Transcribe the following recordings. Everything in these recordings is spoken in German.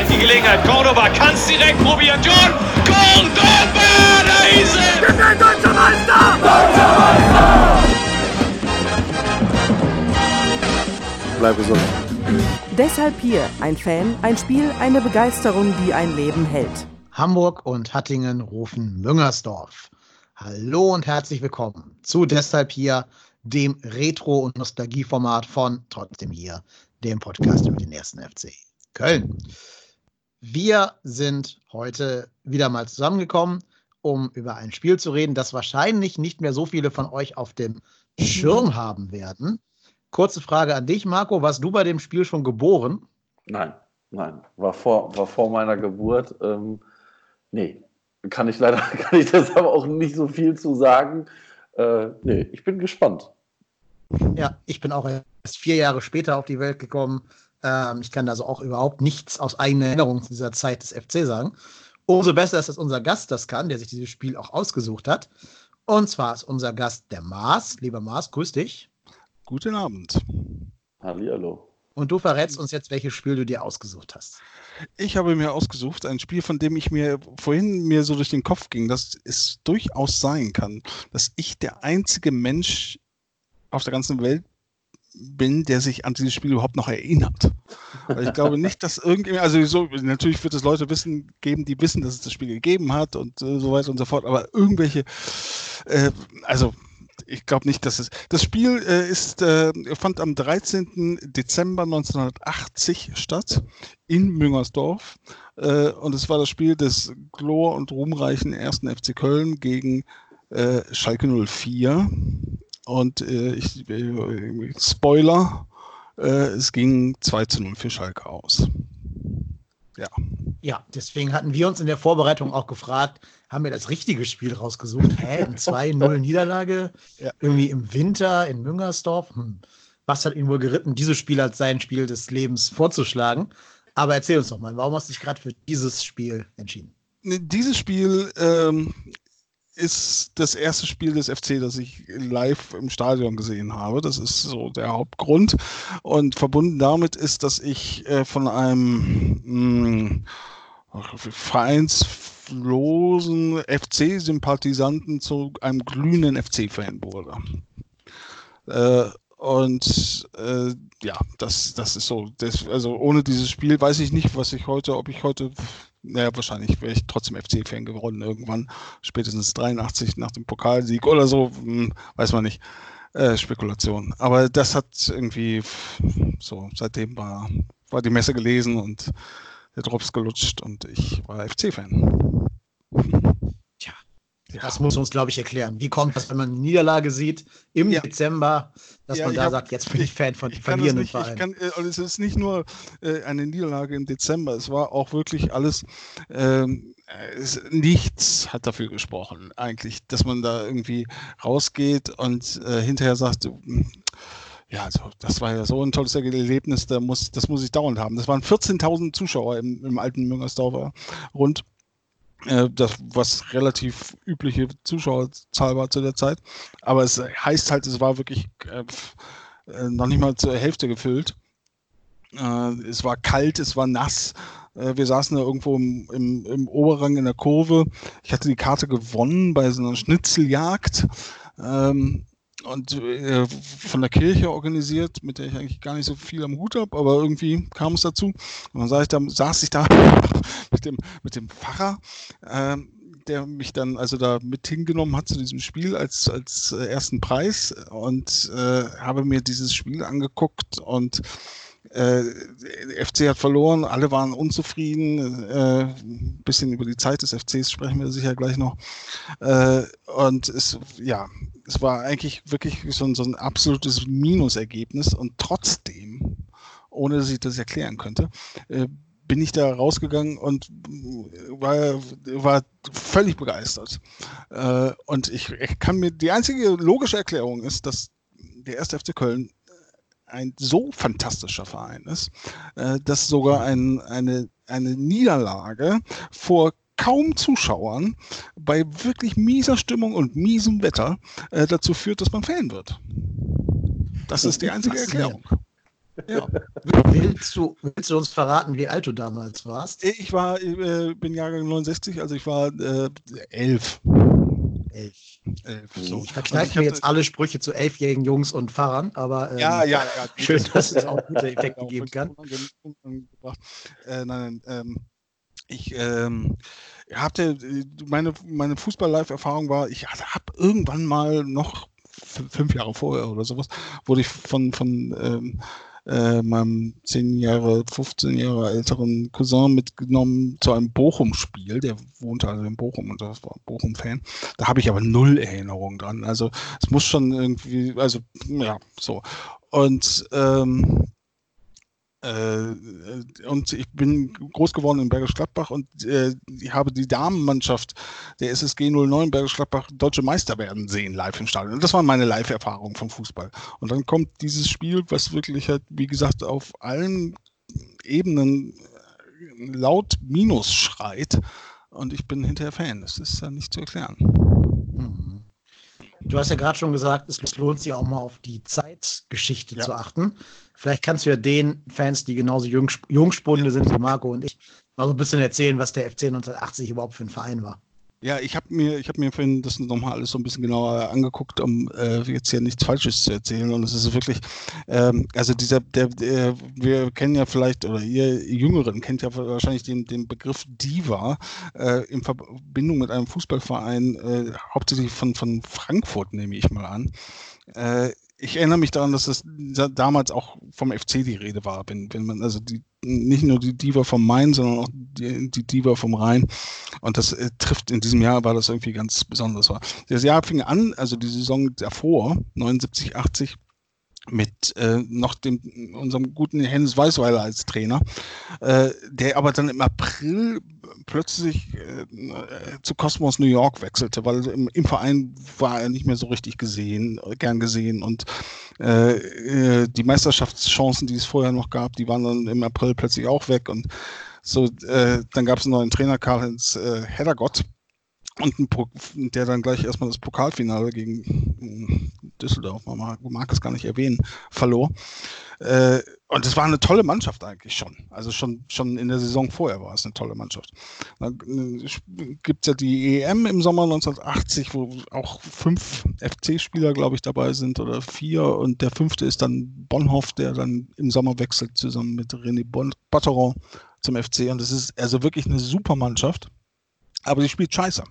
Vielleicht die Gelegenheit. Cordoba kann es direkt probieren. John Cordoba, da ist er! Wir sind deutscher Meister! Deutscher Meister! Bleib gesund. Deshalb hier ein Fan, ein Spiel, eine Begeisterung, die ein Leben hält. Hamburg und Hattingen rufen Müngersdorf. Hallo und herzlich willkommen zu Deshalb hier, dem Retro- und Nostalgieformat von Trotzdem hier, dem Podcast über den ersten FC Köln. Wir sind heute wieder mal zusammengekommen, um über ein Spiel zu reden, das wahrscheinlich nicht mehr so viele von euch auf dem Schirm haben werden. Kurze Frage an dich, Marco. Warst du bei dem Spiel schon geboren? Nein, nein. War vor, war vor meiner Geburt. Ähm, nee, kann ich leider, kann ich deshalb auch nicht so viel zu sagen. Äh, nee, ich bin gespannt. Ja, ich bin auch erst vier Jahre später auf die Welt gekommen. Ähm, ich kann also auch überhaupt nichts aus eigener Erinnerung zu dieser Zeit des FC sagen. Umso besser ist, dass unser Gast das kann, der sich dieses Spiel auch ausgesucht hat. Und zwar ist unser Gast der Mars. Lieber Mars, grüß dich. Guten Abend. Hallihallo. Und du verrätst uns jetzt, welches Spiel du dir ausgesucht hast. Ich habe mir ausgesucht ein Spiel, von dem ich mir vorhin mir so durch den Kopf ging, dass es durchaus sein kann, dass ich der einzige Mensch auf der ganzen Welt bin, der sich an dieses Spiel überhaupt noch erinnert. Weil ich glaube nicht, dass irgendjemand, also so, natürlich wird es Leute wissen, geben, die wissen, dass es das Spiel gegeben hat und äh, so weiter und so fort, aber irgendwelche, äh, also ich glaube nicht, dass es. Das Spiel äh, ist, äh, fand am 13. Dezember 1980 statt in Müngersdorf. Äh, und es war das Spiel des glor- und ruhmreichen 1. FC Köln gegen äh, Schalke 04. Und äh, ich, äh, Spoiler, es ging 2 zu 0 für Schalke aus. Ja. Ja, deswegen hatten wir uns in der Vorbereitung auch gefragt, haben wir das richtige Spiel rausgesucht? Hä, ein 2-0 Niederlage? Ja. Irgendwie im Winter in Müngersdorf? Hm. Was hat ihn wohl geritten, dieses Spiel als sein Spiel des Lebens vorzuschlagen? Aber erzähl uns doch mal, warum hast du dich gerade für dieses Spiel entschieden? Dieses Spiel ähm, ist das erste Spiel des FC, das ich live im Stadion gesehen habe. Das ist so der Hauptgrund. Und verbunden damit ist, dass ich äh, von einem mh, vereinslosen FC-Sympathisanten zu einem glühenden FC-Fan wurde. Äh, und äh, ja, das, das ist so. Das, also ohne dieses Spiel weiß ich nicht, was ich heute, ob ich heute, naja, wahrscheinlich wäre ich trotzdem FC-Fan geworden irgendwann, spätestens 83 nach dem Pokalsieg oder so, hm, weiß man nicht. Äh, Spekulation. Aber das hat irgendwie so, seitdem war, war die Messe gelesen und der Drops gelutscht und ich war FC-Fan. Ja. das muss uns, glaube ich, erklären. Wie kommt das, wenn man eine Niederlage sieht im ja. Dezember, dass ja, man da hab, sagt, jetzt bin ich Fan von ich verlierenden nicht, Verein? Kann, und es ist nicht nur äh, eine Niederlage im Dezember, es war auch wirklich alles. Ähm, es, nichts hat dafür gesprochen, eigentlich, dass man da irgendwie rausgeht und äh, hinterher sagt, ja, also das war ja so ein tolles Erlebnis, da muss, das muss ich dauernd haben. Das waren 14.000 Zuschauer im, im alten Müngersdorfer rund. Äh, das, was relativ übliche Zuschauerzahl war zu der Zeit. Aber es heißt halt, es war wirklich äh, äh noch nicht mal zur Hälfte gefüllt. Äh, es war kalt, es war nass. Äh, wir saßen da irgendwo im, im, im, Oberrang in der Kurve. Ich hatte die Karte gewonnen bei so einer Schnitzeljagd. Ähm, und äh, von der Kirche organisiert, mit der ich eigentlich gar nicht so viel am Hut habe, aber irgendwie kam es dazu. Und dann saß ich da, saß ich da mit, dem, mit dem Pfarrer, äh, der mich dann also da mit hingenommen hat zu diesem Spiel als, als äh, ersten Preis und äh, habe mir dieses Spiel angeguckt und äh, FC hat verloren, alle waren unzufrieden. Äh, ein bisschen über die Zeit des FCs sprechen wir sicher gleich noch. Äh, und es, ja, es war eigentlich wirklich so ein, so ein absolutes Minusergebnis und trotzdem, ohne dass ich das erklären könnte, äh, bin ich da rausgegangen und war, war völlig begeistert. Äh, und ich, kann mir, die einzige logische Erklärung ist, dass der erste FC Köln ein so fantastischer Verein ist, äh, dass sogar ein, eine, eine Niederlage vor kaum Zuschauern bei wirklich mieser Stimmung und miesem Wetter äh, dazu führt, dass man Fan wird. Das ist die einzige Erklärung. Ja. Willst, du, willst du uns verraten, wie alt du damals warst? Ich war, äh, bin Jahrgang 69, also ich war äh, elf. Elf. elf so. Ich verkneife also mir jetzt alle Sprüche zu elfjährigen Jungs und Fahrern, aber ähm, ja, ja, ja, schön, dass es auch gute Effekte geben kann. Äh, nein, nein, ähm, ich ähm, hatte meine, meine Fußball-Live-Erfahrung war, ich habe irgendwann mal noch fünf Jahre vorher oder sowas, wurde ich von, von ähm, äh, meinem 10 Jahre, 15 Jahre älteren Cousin mitgenommen zu einem Bochum-Spiel. Der wohnte also in Bochum und das war Bochum-Fan. Da habe ich aber null Erinnerung dran. Also es muss schon irgendwie, also ja, so. Und ähm, äh, und ich bin groß geworden in Bergisch Gladbach und äh, ich habe die Damenmannschaft der SSG 09 Bergisch Gladbach deutsche Meister werden sehen live im Stadion. Und das war meine Live-Erfahrung vom Fußball. Und dann kommt dieses Spiel, was wirklich halt, wie gesagt, auf allen Ebenen äh, laut Minus schreit. Und ich bin hinterher Fan. Das ist ja nicht zu erklären. Du hast ja gerade schon gesagt, es lohnt sich auch mal auf die Zeitgeschichte ja. zu achten. Vielleicht kannst du ja den Fans, die genauso jung, Jungspunde sind wie Marco und ich, mal so ein bisschen erzählen, was der FC 1980 überhaupt für ein Verein war. Ja, ich habe mir, ich habe mir vorhin das nochmal alles so ein bisschen genauer angeguckt, um äh, jetzt hier nichts Falsches zu erzählen. Und es ist wirklich, ähm, also dieser, der, der, wir kennen ja vielleicht, oder ihr Jüngeren kennt ja wahrscheinlich den, den Begriff Diva äh, in Verbindung mit einem Fußballverein, äh, hauptsächlich von, von Frankfurt, nehme ich mal an. Äh, ich erinnere mich daran, dass es damals auch vom FC die Rede war, wenn, wenn man, also die, nicht nur die Diva vom Main, sondern auch die, die Diva vom Rhein. Und das äh, trifft in diesem Jahr, war das irgendwie ganz besonders. Das Jahr fing an, also die Saison davor, 79, 80, mit äh, noch dem unserem guten Hennes Weißweiler als Trainer, äh, der aber dann im April plötzlich äh, zu Cosmos New York wechselte, weil im, im, Verein war er nicht mehr so richtig gesehen, gern gesehen und äh, äh, die Meisterschaftschancen, die es vorher noch gab, die waren dann im April plötzlich auch weg und so, äh, dann gab es einen neuen Trainer, Karl-Heinz Heddergott, und der dann gleich erstmal das Pokalfinale gegen hm, Düsseldorf, man mag, es gar nicht erwähnen, verlor. Äh, und es war eine tolle Mannschaft eigentlich schon. Also schon, schon in der Saison vorher war es eine tolle Mannschaft. Dann äh, gibt es ja die EM im Sommer 1980, wo auch fünf FC-Spieler, glaube ich, dabei sind oder vier. Und der fünfte ist dann Bonhoff, der dann im Sommer wechselt zusammen mit René Batteron zum FC. Und es ist also wirklich eine super Mannschaft. Aber sie spielt scheiße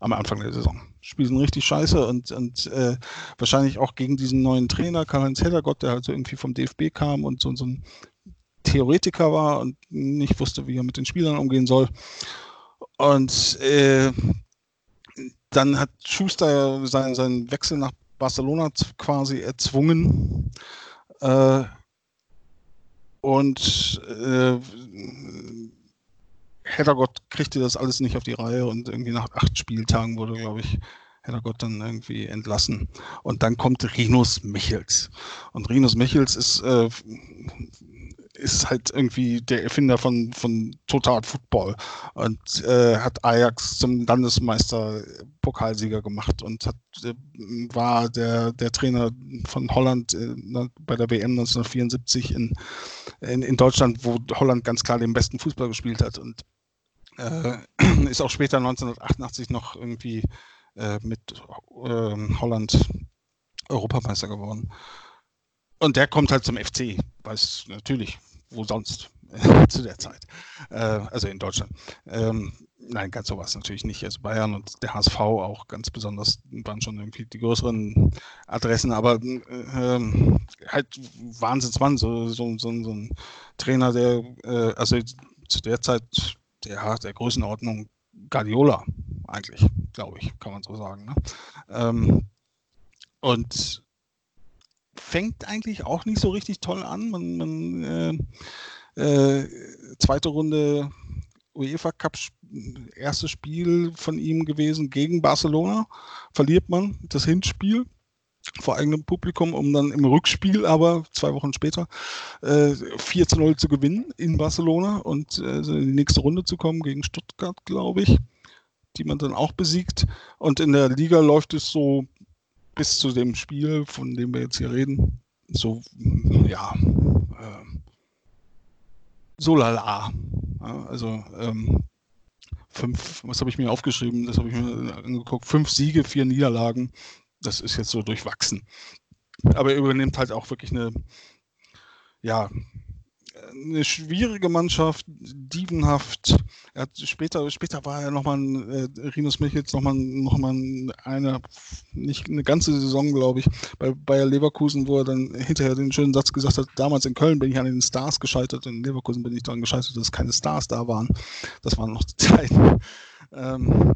am Anfang der Saison. Spielen richtig scheiße und, und äh, wahrscheinlich auch gegen diesen neuen Trainer, Karl-Heinz Heddergott, der halt so irgendwie vom DFB kam und so, so ein Theoretiker war und nicht wusste, wie er mit den Spielern umgehen soll. Und äh, dann hat Schuster seinen, seinen Wechsel nach Barcelona quasi erzwungen. Äh, und äh, Heddergott kriegte das alles nicht auf die Reihe und irgendwie nach acht Spieltagen wurde, glaube ich, Heddergott dann irgendwie entlassen. Und dann kommt Rinus Michels. Und Rinus Michels ist, äh, ist halt irgendwie der Erfinder von, von Total Football und äh, hat Ajax zum Landesmeister Pokalsieger gemacht und hat, äh, war der, der Trainer von Holland äh, bei der WM 1974 in, in, in Deutschland, wo Holland ganz klar den besten Fußball gespielt hat. Und äh, ist auch später 1988 noch irgendwie äh, mit äh, Holland Europameister geworden. Und der kommt halt zum FC, weiß natürlich, wo sonst zu der Zeit. Äh, also in Deutschland. Ähm, nein, ganz sowas natürlich nicht. Also Bayern und der HSV auch ganz besonders waren schon irgendwie die größeren Adressen, aber äh, halt Wahnsinnsmann, so, so, so, so ein Trainer, der äh, also zu der Zeit der, der Größenordnung Guardiola eigentlich, glaube ich, kann man so sagen. Ne? Ähm, und fängt eigentlich auch nicht so richtig toll an. Man, man äh, äh, zweite Runde UEFA Cup erstes Spiel von ihm gewesen gegen Barcelona. Verliert man das Hinspiel vor eigenem Publikum, um dann im Rückspiel aber zwei Wochen später äh, 4 zu 0 zu gewinnen in Barcelona und äh, in die nächste Runde zu kommen gegen Stuttgart, glaube ich, die man dann auch besiegt. Und in der Liga läuft es so bis zu dem Spiel, von dem wir jetzt hier reden, so, ja, äh, so lala. Ja, also, ähm, fünf, was habe ich mir aufgeschrieben? Das habe ich mir angeguckt. Fünf Siege, vier Niederlagen. Das ist jetzt so durchwachsen. Aber er übernimmt halt auch wirklich eine, ja, eine schwierige Mannschaft, dievenhaft. Er hat später, später war er nochmal äh, Rinus Michels nochmal noch mal eine, nicht eine ganze Saison, glaube ich, bei Bayer Leverkusen, wo er dann hinterher den schönen Satz gesagt hat, damals in Köln bin ich an den Stars gescheitert, in Leverkusen bin ich daran gescheitert, dass keine Stars da waren. Das waren noch die Zeiten. Ähm,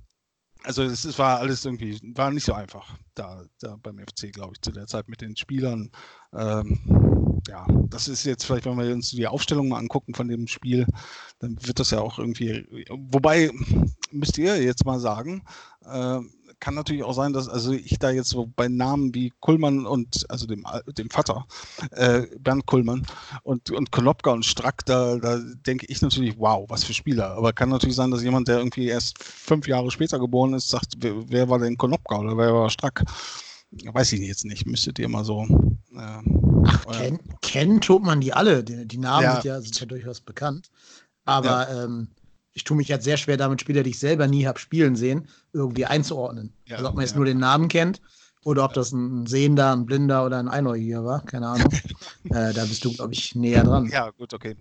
also es, es, war alles irgendwie, war nicht so einfach da, da beim FC, glaube ich, zu der Zeit mit den Spielern. Ähm, ja, das ist jetzt vielleicht, wenn wir uns die Aufstellung mal angucken von dem Spiel, dann wird das ja auch irgendwie, wobei, müsst ihr jetzt mal sagen, äh, kann natürlich auch sein, dass also ich da jetzt so bei Namen wie Kullmann und also dem, dem Vater, äh, Bernd Kullmann und, und Konopka und Strack, da, da denke ich natürlich, wow, was für Spieler. Aber kann natürlich sein, dass jemand, der irgendwie erst fünf Jahre später geboren ist, sagt, wer, wer war denn Konopka oder wer war Strack? Weiß ich jetzt nicht, müsstet ihr mal so. Äh, Ach, kennen kenn tut man die alle. Die, die Namen ja. Sind, ja, sind ja durchaus bekannt. Aber ja. ähm, ich tue mich jetzt sehr schwer damit, Spieler, die ich selber nie habe spielen sehen, irgendwie einzuordnen. Ja, also ob man jetzt nur den Namen kennt oder ob das ein Sehender, ein Blinder oder ein Einäugiger war, keine Ahnung. äh, da bist du, glaube ich, näher dran. Ja, gut, okay.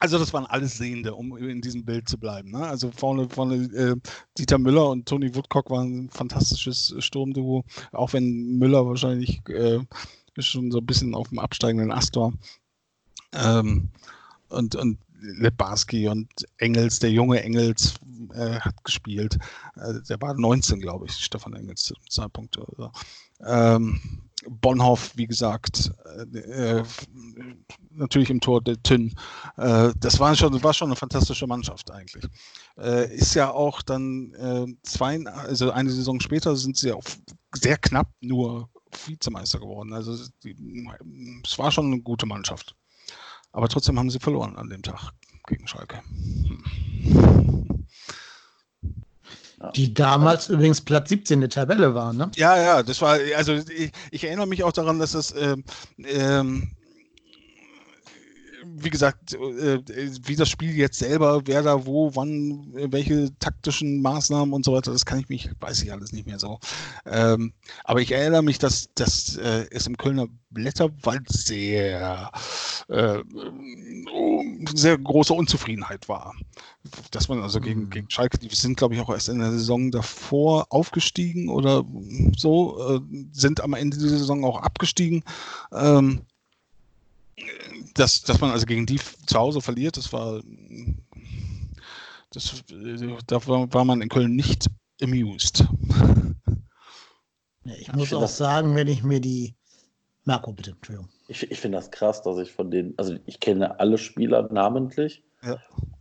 Also das waren alles Sehende, um in diesem Bild zu bleiben. Ne? Also vorne, vorne äh, Dieter Müller und Tony Woodcock waren ein fantastisches Sturmduo, auch wenn Müller wahrscheinlich äh, schon so ein bisschen auf dem absteigenden Ast war. Ähm, und, und Lebarski und Engels, der junge Engels, äh, hat gespielt. Äh, der war 19, glaube ich, Stefan Engels zu dem Zeitpunkt. Ähm, Bonhoff, wie gesagt, äh, äh, natürlich im Tor der Tünn. Äh, das war schon, war schon eine fantastische Mannschaft eigentlich. Äh, ist ja auch dann zwei, also eine Saison später sind sie auch sehr knapp nur Vizemeister geworden. Also die, es war schon eine gute Mannschaft. Aber trotzdem haben sie verloren an dem Tag gegen Schalke. Hm. Die damals ja. übrigens Platz 17 der Tabelle waren, ne? Ja, ja, das war, also ich, ich erinnere mich auch daran, dass das ähm, ähm, wie gesagt, äh, wie das Spiel jetzt selber, wer da wo, wann, welche taktischen Maßnahmen und so weiter, das kann ich mich, weiß ich alles nicht mehr so. Ähm, aber ich erinnere mich, dass, dass äh, es im Kölner Blätterwald sehr, äh, sehr große Unzufriedenheit war. Dass man also gegen, mhm. gegen Schalke, die sind, glaube ich, auch erst in der Saison davor aufgestiegen oder so, äh, sind am Ende der Saison auch abgestiegen. Ähm, dass, dass man also gegen die zu Hause verliert, das war, das, da war, man in Köln nicht amused. Ja, ich muss ich auch das, sagen, wenn ich mir die Marco, bitte, Entschuldigung. Ich, ich finde das krass, dass ich von denen, also ich kenne alle Spieler namentlich, ja.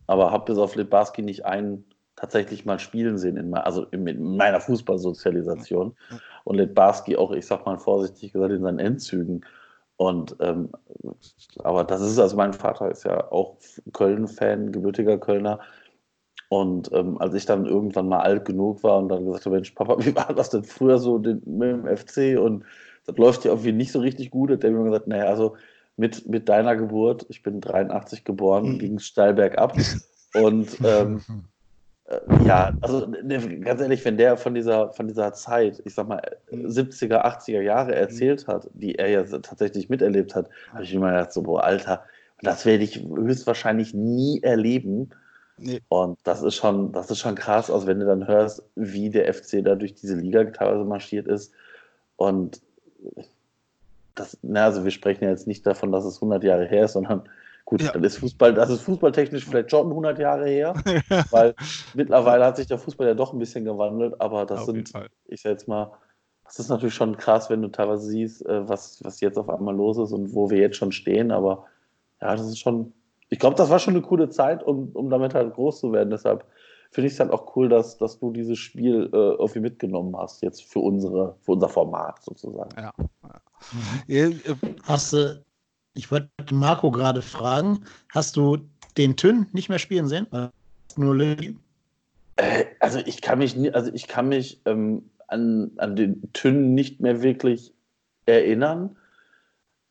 aber habe bis auf Lebarski nicht einen tatsächlich mal spielen sehen, in, also in, in meiner Fußballsozialisation. Ja. Und Letbarski auch, ich sag mal vorsichtig gesagt, in seinen Endzügen. Und ähm, aber das ist, also mein Vater ist ja auch Köln-Fan, gebürtiger Kölner. Und ähm, als ich dann irgendwann mal alt genug war und dann gesagt habe, Mensch, Papa, wie war das denn früher so mit dem FC? Und das läuft ja irgendwie nicht so richtig gut. Hat der mir gesagt, naja, also mit, mit deiner Geburt, ich bin 83 geboren, mhm. ging es steil bergab. Und ähm, Äh, ja, also ne, ganz ehrlich, wenn der von dieser, von dieser Zeit, ich sag mal, 70er, 80er Jahre erzählt hat, die er ja tatsächlich miterlebt hat, habe ich immer gedacht, so, boah, Alter, das werde ich höchstwahrscheinlich nie erleben. Nee. Und das ist schon, das ist schon krass, also wenn du dann hörst, wie der FC da durch diese Liga teilweise marschiert ist. Und das, na, also wir sprechen ja jetzt nicht davon, dass es 100 Jahre her ist, sondern gut, ja. dann ist Fußball, das ist fußballtechnisch vielleicht schon 100 Jahre her, weil mittlerweile hat sich der Fußball ja doch ein bisschen gewandelt, aber das Auf sind, ich sag jetzt mal, das ist natürlich schon krass, wenn du teilweise siehst, äh, was, was jetzt auf einmal los ist und wo wir jetzt schon stehen, aber ja, das ist schon, ich glaube, das war schon eine coole Zeit, um, um damit halt groß zu werden. Deshalb finde ich es halt auch cool, dass, dass du dieses Spiel äh, irgendwie mitgenommen hast, jetzt für, unsere, für unser Format sozusagen. Ja. Mhm. Hast du, ich wollte Marco gerade fragen, hast du den Tünn nicht mehr spielen sehen? Nur Lilly? Äh, also ich kann mich, also ich kann mich ähm, an, an den Tünn nicht mehr wirklich erinnern.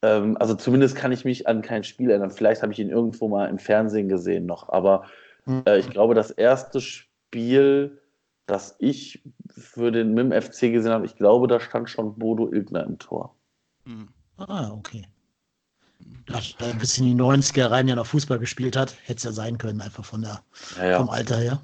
Ähm, also zumindest kann ich mich an kein Spiel erinnern. Vielleicht habe ich ihn irgendwo mal im Fernsehen gesehen noch, aber mhm. äh, ich glaube, das erste Spiel, das ich für den MIM FC gesehen habe, ich glaube, da stand schon Bodo Ilgner im Tor. Mhm. Ah, okay. Da ein bisschen in die 90er rein ja noch Fußball gespielt hat, hätte es ja sein können, einfach von der, ja, ja. vom Alter her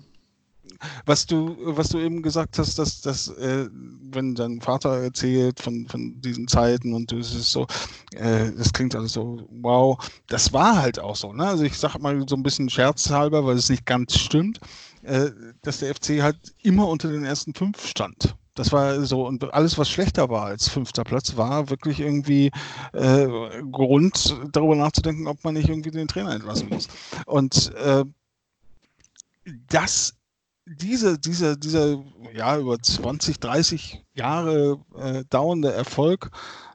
was du, was du eben gesagt hast, dass, dass äh, wenn dein Vater erzählt von, von diesen Zeiten und es ist so, äh, das klingt alles so, wow, das war halt auch so. Ne? Also ich sag mal so ein bisschen scherzhalber, weil es nicht ganz stimmt, äh, dass der FC halt immer unter den ersten fünf stand. Das war so, und alles, was schlechter war als fünfter Platz, war wirklich irgendwie äh, Grund, darüber nachzudenken, ob man nicht irgendwie den Trainer entlassen muss. Und äh, das diese, diese, dieser ja, über 20, 30 Jahre äh, dauernde Erfolg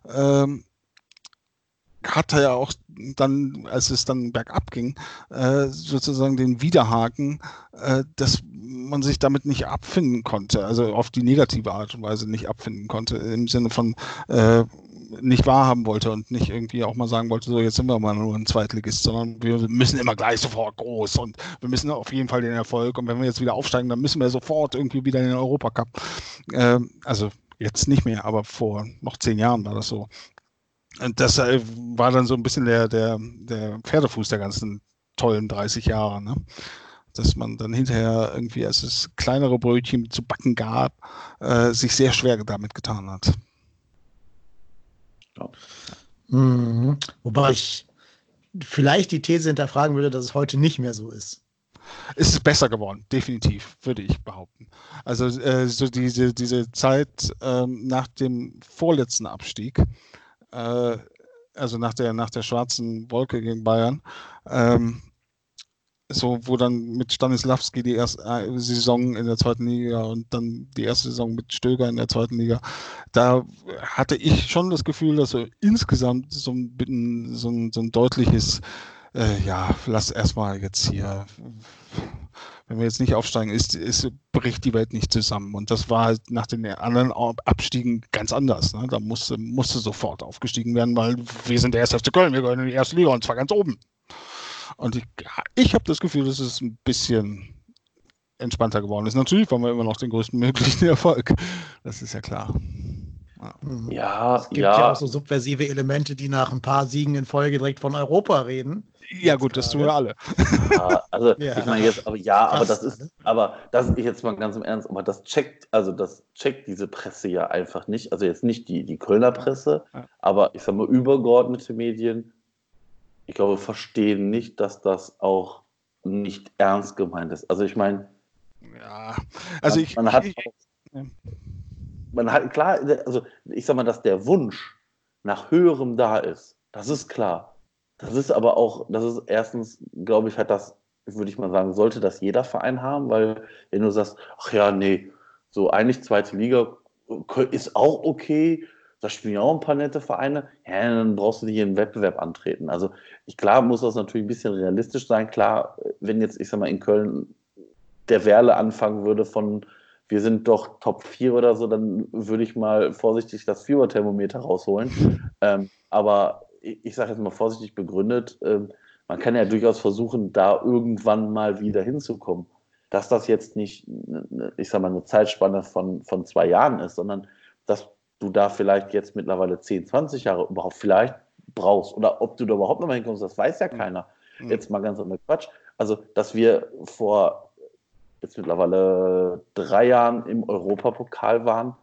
ähm, hatte ja auch dann, als es dann bergab ging, äh, sozusagen den Widerhaken, äh, dass man sich damit nicht abfinden konnte, also auf die negative Art und Weise nicht abfinden konnte, im Sinne von, äh, nicht wahrhaben wollte und nicht irgendwie auch mal sagen wollte, so jetzt sind wir mal nur ein Zweitligist, sondern wir müssen immer gleich sofort groß und wir müssen auf jeden Fall den Erfolg und wenn wir jetzt wieder aufsteigen, dann müssen wir sofort irgendwie wieder in den Europacup. Äh, also jetzt nicht mehr, aber vor noch zehn Jahren war das so. Und das äh, war dann so ein bisschen der, der, der Pferdefuß der ganzen tollen 30 Jahre, ne? dass man dann hinterher irgendwie, als es kleinere Brötchen zu backen gab, äh, sich sehr schwer damit getan hat. Ja. Mhm. Wobei ich vielleicht die These hinterfragen würde, dass es heute nicht mehr so ist. Es ist besser geworden, definitiv, würde ich behaupten. Also äh, so diese, diese Zeit ähm, nach dem vorletzten Abstieg, äh, also nach der, nach der schwarzen Wolke gegen Bayern, ähm, so, wo dann mit Stanislavski die erste äh, Saison in der zweiten Liga und dann die erste Saison mit Stöger in der zweiten Liga, da hatte ich schon das Gefühl, dass so insgesamt so ein, so ein, so ein deutliches, äh, ja, lass erstmal jetzt hier, wenn wir jetzt nicht aufsteigen, ist, ist, bricht die Welt nicht zusammen. Und das war halt nach den anderen Abstiegen ganz anders. Ne? Da musste, musste sofort aufgestiegen werden, weil wir sind der erste FC Köln, wir gehören in die erste Liga und zwar ganz oben. Und ich, ich habe das Gefühl, dass es ein bisschen entspannter geworden ist. Natürlich wollen wir immer noch den größten möglichen Erfolg. Das ist ja klar. Ja, ja es gibt ja. ja. auch so subversive Elemente, die nach ein paar Siegen in Folge direkt von Europa reden. Ja, gut, das tun wir alle. Ja, also ja. ich meine jetzt, aber ja, aber das ist, aber das ist jetzt mal ganz im Ernst, aber das checkt, also das checkt diese Presse ja einfach nicht. Also jetzt nicht die, die Kölner Presse, aber ich sag mal übergeordnete Medien ich glaube, verstehen nicht, dass das auch nicht ernst gemeint ist. Also ich meine, ja, also man, ich, man hat, ich, man hat klar, also ich sag mal, dass der Wunsch nach höherem da ist, das ist klar. Das ist aber auch, das ist erstens, glaube ich, hat das, würde ich mal sagen, sollte das jeder Verein haben, weil wenn du sagst, ach ja, nee, so eigentlich zweite Liga ist auch okay, da spielen ja auch ein paar nette Vereine, ja, dann brauchst du nicht in den Wettbewerb antreten. Also ich klar muss das natürlich ein bisschen realistisch sein. Klar, wenn jetzt, ich sag mal, in Köln der Werle anfangen würde von wir sind doch Top 4 oder so, dann würde ich mal vorsichtig das Fieberthermometer rausholen. ähm, aber ich, sage jetzt mal vorsichtig begründet, ähm, man kann ja durchaus versuchen, da irgendwann mal wieder hinzukommen. dass das jetzt nicht, ich sag mal, eine Zeitspanne von, von zwei Jahren ist, sondern dass du da vielleicht jetzt mittlerweile 10, 20 Jahre überhaupt vielleicht brauchst. Oder ob du da überhaupt noch mal hinkommst, das weiß ja keiner. Mhm. Jetzt mal ganz ohne Quatsch. Also, dass wir vor jetzt mittlerweile drei Jahren im Europapokal waren,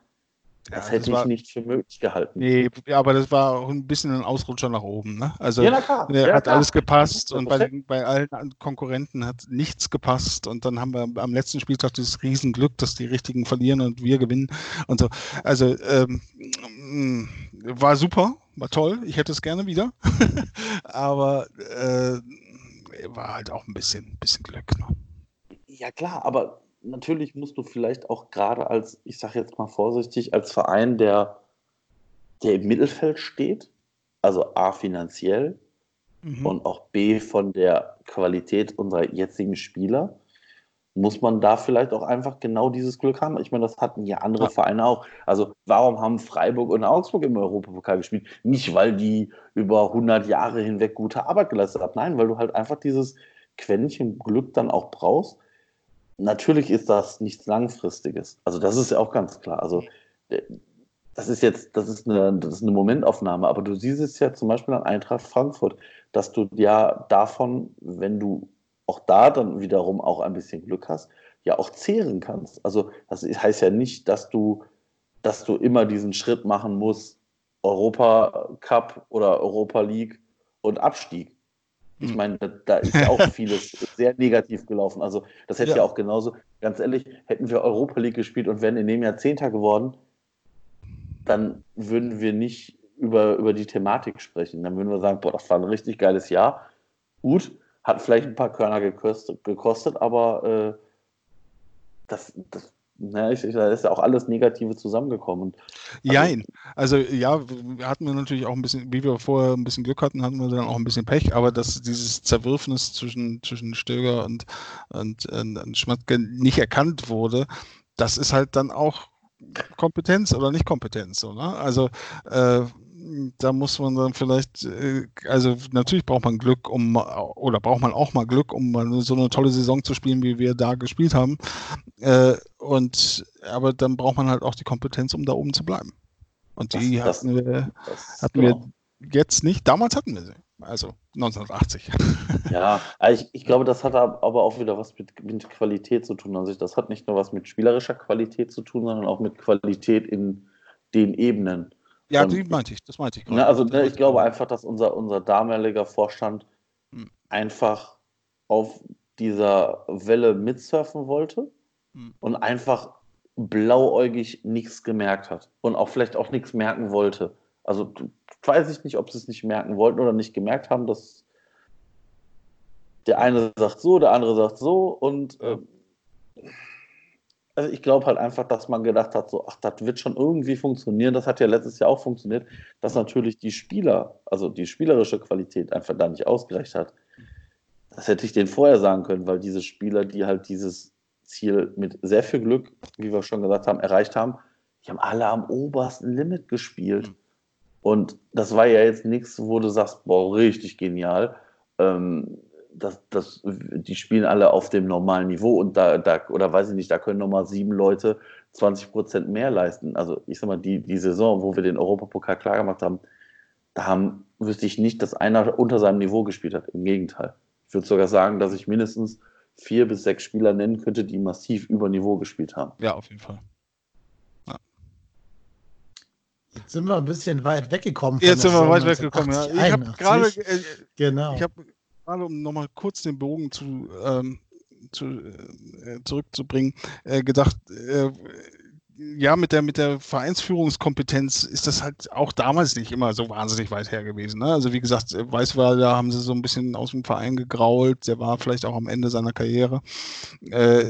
das ja, hätte das ich nicht für möglich gehalten. Nee, aber das war auch ein bisschen ein Ausrutscher nach oben. Ne? Also ja, klar. Ja, hat klar. alles gepasst und bei, bei, allen Konkurrenten hat nichts gepasst. Und dann haben wir am letzten Spieltag dieses Riesenglück, dass die Richtigen verlieren und wir gewinnen und so. Also ähm, war super, war toll. Ich hätte es gerne wieder. aber äh, war halt auch ein bisschen, bisschen Glück. Ne? Ja klar, aber natürlich musst du vielleicht auch gerade als, ich sage jetzt mal vorsichtig, als Verein, der, der im Mittelfeld steht, also A finanziell mhm. und auch B von der Qualität unserer jetzigen Spieler, muss man da vielleicht auch einfach genau dieses Glück haben. Ich meine, das hatten ja andere Vereine auch. Also warum haben Freiburg und Augsburg im Europapokal gespielt? Nicht, weil die über 100 Jahre hinweg gute Arbeit geleistet haben. Nein, weil du halt einfach dieses Quäntchen Glück dann auch brauchst, Natürlich ist das nichts Langfristiges. Also das ist ja auch ganz klar. Also äh, das ist jetzt, das ist eine, das ist eine Momentaufnahme, aber du siehst es ja zum Beispiel an Eintracht Frankfurt, dass du ja davon, wenn du auch da dann wiederum auch ein bisschen Glück hast, ja auch zehren kannst. Also das heißt ja nicht, dass du, dass du immer diesen Schritt machen musst, Europa Cup oder Europa League und Abstieg. Ich hm. meine, da, da ist ja auch vieles sehr negativ gelaufen. Also, das hätte ja. ja. auch genauso, ganz ehrlich, hätten wir Europa League gespielt und wären in dem Jahr Zehnter geworden, dann würden wir nicht über, über die Thematik sprechen. Dann würden wir sagen, boah, das war ein richtig geiles Jahr. Gut, hat vielleicht ein paar Körner gekostet, gekostet aber äh, das, das na, ich, da ist ja auch alles Negative zusammengekommen. Also, Jein. Also ja, hatten wir natürlich auch ein bisschen, wie wir vorher ein bisschen Glück hatten, hatten wir dann auch ein bisschen Pech, aber dass dieses Zerwürfnis zwischen, zwischen Stöger und, und, und Schmatke nicht erkannt wurde, das ist halt dann auch Kompetenz oder nicht Kompetenz. So, ne? Also äh, da muss man dann vielleicht, äh, also natürlich braucht man Glück, um oder braucht man auch mal Glück, um mal so eine tolle Saison zu spielen, wie wir da gespielt haben. Äh, und aber dann braucht man halt auch die Kompetenz, um da oben zu bleiben. Und die das, hatten wir, hatten genau. wir jetzt nicht. Damals hatten wir sie. Also 1980. Ja, ich, ich glaube, das hat aber auch wieder was mit, mit Qualität zu tun. Also das hat nicht nur was mit spielerischer Qualität zu tun, sondern auch mit Qualität in den Ebenen. Ja, und, die meinte ich, das meinte ich gerade. Ne, also ne, ich glaube einfach, dass unser, unser damaliger Vorstand hm. einfach auf dieser Welle mitsurfen wollte hm. und einfach blauäugig nichts gemerkt hat und auch vielleicht auch nichts merken wollte. Also weiß ich nicht, ob sie es nicht merken wollten oder nicht gemerkt haben, dass der eine sagt so, der andere sagt so und äh, also ich glaube halt einfach, dass man gedacht hat, so, ach, das wird schon irgendwie funktionieren. Das hat ja letztes Jahr auch funktioniert, dass natürlich die Spieler, also die spielerische Qualität einfach da nicht ausgereicht hat. Das hätte ich denen vorher sagen können, weil diese Spieler, die halt dieses Ziel mit sehr viel Glück, wie wir schon gesagt haben, erreicht haben, die haben alle am obersten Limit gespielt. Und das war ja jetzt nichts, wo du sagst, boah, richtig genial. Ähm, das, das, die spielen alle auf dem normalen Niveau und da, da, oder weiß ich nicht, da können nochmal sieben Leute 20 Prozent mehr leisten. Also ich sag mal, die, die Saison, wo wir den Europapokal klar gemacht haben, da haben, wüsste ich nicht, dass einer unter seinem Niveau gespielt hat. Im Gegenteil. Ich würde sogar sagen, dass ich mindestens vier bis sechs Spieler nennen könnte, die massiv über Niveau gespielt haben. Ja, auf jeden Fall. Ja. Jetzt sind wir ein bisschen weit weggekommen. Jetzt sind wir weit weggekommen, ja. Ich habe gerade, äh, genau. ich habe gerade um nochmal kurz den Bogen zu, ähm, zu äh, zurückzubringen, äh, gedacht, äh, ja, mit der, mit der Vereinsführungskompetenz ist das halt auch damals nicht immer so wahnsinnig weit her gewesen. Ne? Also wie gesagt, Weißweiler haben sie so ein bisschen aus dem Verein gegrault, der war vielleicht auch am Ende seiner Karriere. Äh,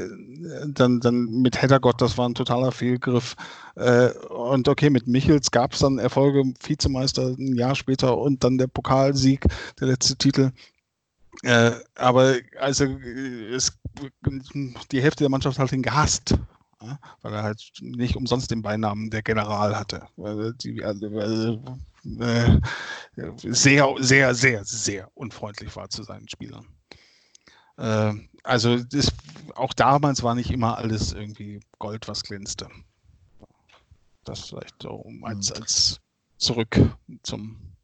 dann, dann mit Heddergott, das war ein totaler Fehlgriff. Äh, und okay, mit Michels gab es dann Erfolge, Vizemeister ein Jahr später und dann der Pokalsieg, der letzte Titel. Äh, aber also es, die Hälfte der Mannschaft hat ihn gehasst, ja, weil er halt nicht umsonst den Beinamen der General hatte. Weil die, also, weil, äh, sehr, sehr, sehr, sehr unfreundlich war zu seinen Spielern. Äh, also das, auch damals war nicht immer alles irgendwie Gold, was glänzte. Das vielleicht so um als, als zurück zum.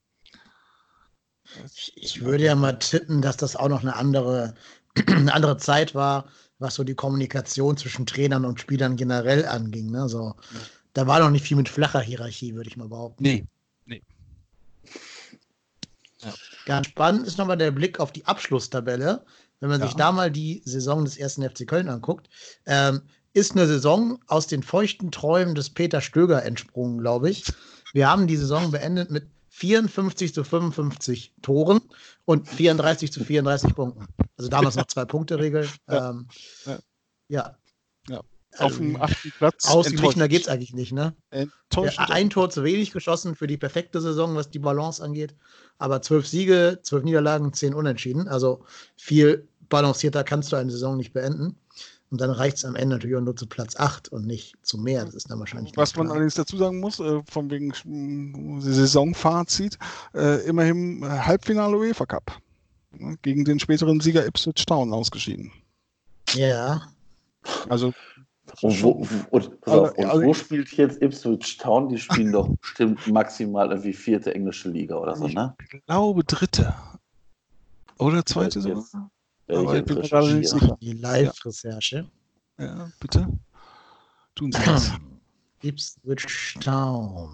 Ich würde ja mal tippen, dass das auch noch eine andere, eine andere Zeit war, was so die Kommunikation zwischen Trainern und Spielern generell anging. Ne? So, da war noch nicht viel mit flacher Hierarchie, würde ich mal behaupten. Nee, nee. Ja. Ganz spannend ist nochmal der Blick auf die Abschlusstabelle. Wenn man ja. sich da mal die Saison des ersten FC Köln anguckt, ähm, ist eine Saison aus den feuchten Träumen des Peter Stöger entsprungen, glaube ich. Wir haben die Saison beendet mit 54 zu 55 Toren und 34 zu 34 Punkten. Also damals noch zwei Punkte Regel. Ja. Ähm, ja. ja. Auf dem achten Platz. Ausgeglichener geht es eigentlich nicht, ne? Ein Tor zu wenig geschossen für die perfekte Saison, was die Balance angeht. Aber zwölf Siege, zwölf Niederlagen, zehn Unentschieden. Also viel balancierter kannst du eine Saison nicht beenden. Und dann reicht es am Ende natürlich auch nur zu Platz 8 und nicht zu mehr. Das ist dann wahrscheinlich. Was man allerdings dazu sagen muss, äh, von wegen äh, Saisonfazit, äh, immerhin äh, Halbfinale UEFA Cup. Gegen den späteren Sieger Ipswich Town ausgeschieden. Ja. Also. Und wo, und, auf, und wo spielt jetzt Ipswich Town? Die spielen doch bestimmt maximal irgendwie vierte englische Liga oder so, ne? Ich glaube dritte. Oder zweite sogar? Aber ich bin gerade nicht sicher. Die Live-Recherche. Ja, bitte. Tun Sie das. Ipswich Town.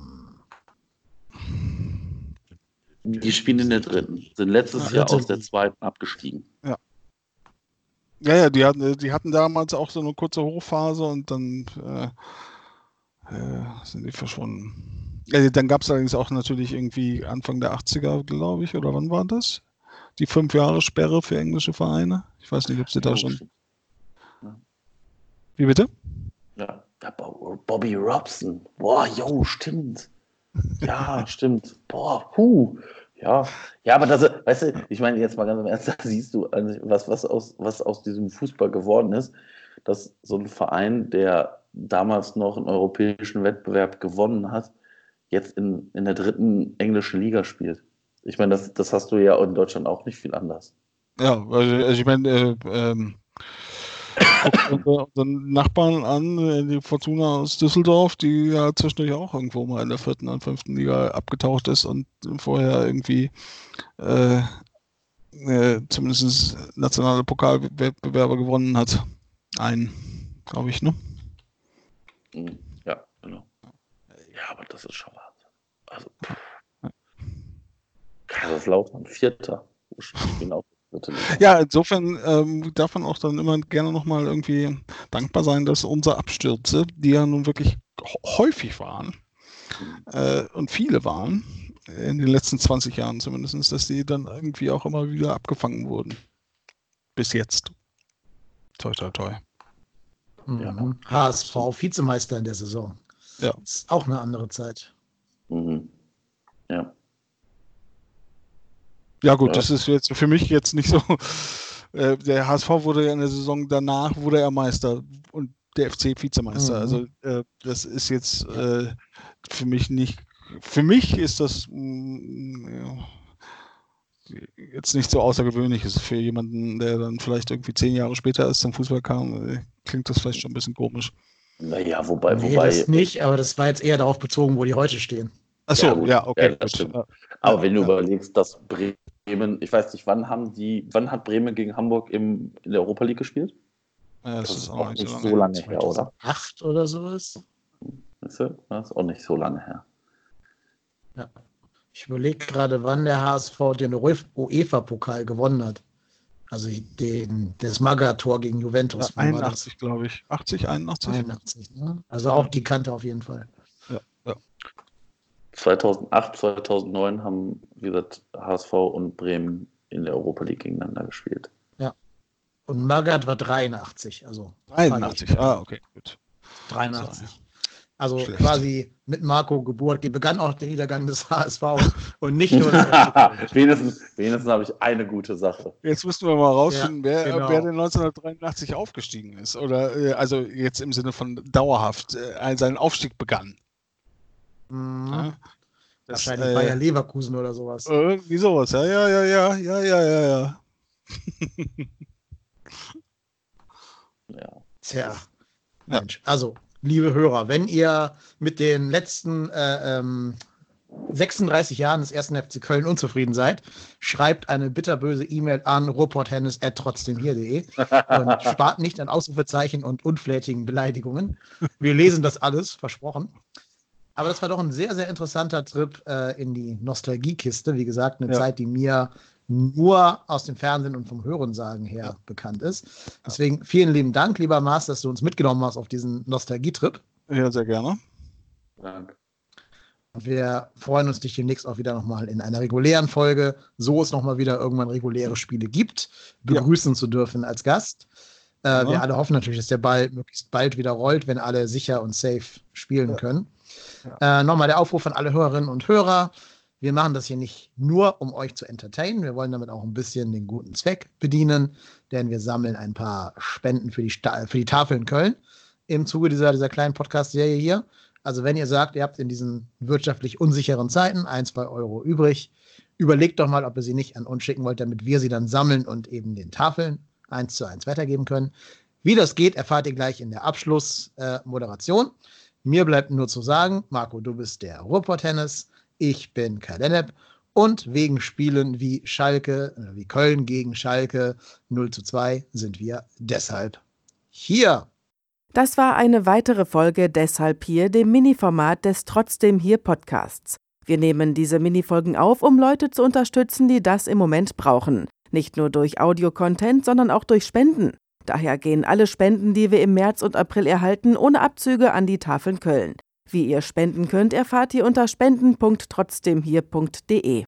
Die spielen in der dritten. Sind letztes Jahr aus der zweiten abgestiegen. Ja. Ja, ja, die hatten, die hatten damals auch so eine kurze Hochphase und dann äh, äh, sind die verschwunden. Ja, dann gab es allerdings auch natürlich irgendwie Anfang der 80er, glaube ich, oder wann war das? Die fünf Jahre Sperre für englische Vereine. Ich weiß nicht, ob sie da schon. Wie bitte? Ja, Bobby Robson. Boah, jo, stimmt. Ja, stimmt. Boah, puh. Ja, ja, aber das, weißt du, ich meine jetzt mal ganz im Ernst, da siehst du, was, was, aus, was aus diesem Fußball geworden ist, dass so ein Verein, der damals noch einen europäischen Wettbewerb gewonnen hat, jetzt in, in der dritten englischen Liga spielt. Ich meine, das, das hast du ja in Deutschland auch nicht viel anders. Ja, also, also ich meine, äh, ähm, unseren Nachbarn an, äh, die Fortuna aus Düsseldorf, die ja zwischendurch auch irgendwo mal in der vierten und fünften Liga abgetaucht ist und vorher irgendwie äh, äh, zumindest nationale Pokalwettbewerbe gewonnen hat. Ein, glaube ich, ne? Hm, ja, genau. Ja, aber das ist schon Wahnsinn. Also, pff. Kaiserslautern, Vierter. Genau. Ja, insofern ähm, darf man auch dann immer gerne nochmal irgendwie dankbar sein, dass unsere Abstürze, die ja nun wirklich häufig waren äh, und viele waren, in den letzten 20 Jahren zumindest, dass die dann irgendwie auch immer wieder abgefangen wurden. Bis jetzt. Toi, toi, toi. Mhm. HSV, Vizemeister in der Saison. Ja. Ist auch eine andere Zeit. Mhm. Ja. Ja gut, ja. das ist jetzt für mich jetzt nicht so. Äh, der HSV wurde ja in der Saison danach wurde er Meister und der FC Vizemeister. Mhm. Also äh, das ist jetzt äh, für mich nicht. Für mich ist das mh, mm, jetzt nicht so außergewöhnlich. Ist für jemanden, der dann vielleicht irgendwie zehn Jahre später erst zum Fußball kam, äh, klingt das vielleicht schon ein bisschen komisch. Naja, wobei, nee, wobei. Das nicht, aber das war jetzt eher darauf bezogen, wo die heute stehen. Achso, ja, ja, okay. Ja, aber wenn du überlegst, dass Bremen Bremen, ich weiß nicht, wann haben die, wann hat Bremen gegen Hamburg im, in der Europa League gespielt? Ja, das, das, ist auch nicht so lange, so lange her, oder? Acht oder sowas? Das ist auch nicht so lange her. Ja. Ich überlege gerade, wann der HSV den UEFA-Pokal gewonnen hat. Also den, das Magator gegen Juventus. Ja, 81, glaube ich. 80, 81? 81, ne? Also auch die Kante auf jeden Fall. 2008, 2009 haben, wie gesagt, HSV und Bremen in der Europa League gegeneinander gespielt. Ja. Und Magath war 83, also. 83, ah, okay, gut. 83. Also Schlecht. quasi mit Marco Geburt die begann auch der Niedergang des HSV und nicht nur. wenigstens wenigstens habe ich eine gute Sache. Jetzt müssen wir mal rausfinden, ja, wer, genau. wer denn 1983 aufgestiegen ist. Oder äh, also jetzt im Sinne von dauerhaft äh, seinen Aufstieg begann. Mhm. Ja, das, Wahrscheinlich äh, Bayer Leverkusen oder sowas. Irgendwie sowas, ja, ja, ja, ja, ja, ja, ja, ja. Ja. Tja, Mensch. Also, liebe Hörer, wenn ihr mit den letzten äh, ähm, 36 Jahren des ersten FC Köln unzufrieden seid, schreibt eine bitterböse E-Mail an ruhrporthennis.trotzdemhier.de und spart nicht an Ausrufezeichen und unflätigen Beleidigungen. Wir lesen das alles, versprochen. Aber das war doch ein sehr, sehr interessanter Trip äh, in die Nostalgiekiste. Wie gesagt, eine Ja. Zeit, die mir nur aus dem Fernsehen und vom Hörensagen her bekannt ist. Deswegen vielen lieben Dank, lieber Mars, dass du uns mitgenommen hast auf diesen Nostalgietrip. Ja, sehr gerne. Danke. Und wir freuen uns, dich demnächst auch wieder nochmal in einer regulären Folge, so es nochmal wieder irgendwann reguläre Spiele gibt, begrüßen zu dürfen als Gast. Äh, Ja. Wir alle hoffen natürlich, dass der Ball möglichst bald wieder rollt, wenn alle sicher und safe spielen können. Äh, nochmal der Aufruf an alle Hörerinnen und Hörer. Wir machen das hier nicht nur, um euch zu entertainen. Wir wollen damit auch ein bisschen den guten Zweck bedienen, denn wir sammeln ein paar Spenden für die, Sta für die Tafel in Köln im Zuge dieser, dieser kleinen Podcast-Serie hier. Also wenn ihr sagt, ihr habt in diesen wirtschaftlich unsicheren Zeiten ein, zwei Euro übrig, überlegt doch mal, ob ihr sie nicht an uns schicken wollt, damit wir sie dann sammeln und eben den Tafeln eins zu eins weitergeben können. Wie das geht, erfahrt ihr gleich in der Abschlussmoderation. Mir bleibt nur zu sagen, Marco, du bist der Ruhrpott-Tennis, ich bin Kai Lennep und wegen Spielen wie Schalke, äh, wie Köln gegen Schalke 0 zu 2 sind wir deshalb hier. Das war eine weitere Folge Deshalb hier, dem Mini-Format des Trotzdem hier Podcasts. Wir nehmen diese Minifolgen auf, um Leute zu unterstützen, die das im Moment brauchen. Nicht nur durch Audio-Content, sondern auch durch Spenden. Daher gehen alle Spenden, die wir im März und April erhalten, ohne Abzüge an die Tafeln Köln. Wie ihr spenden könnt, erfahrt ihr unter spenden.trotzdemhier.de.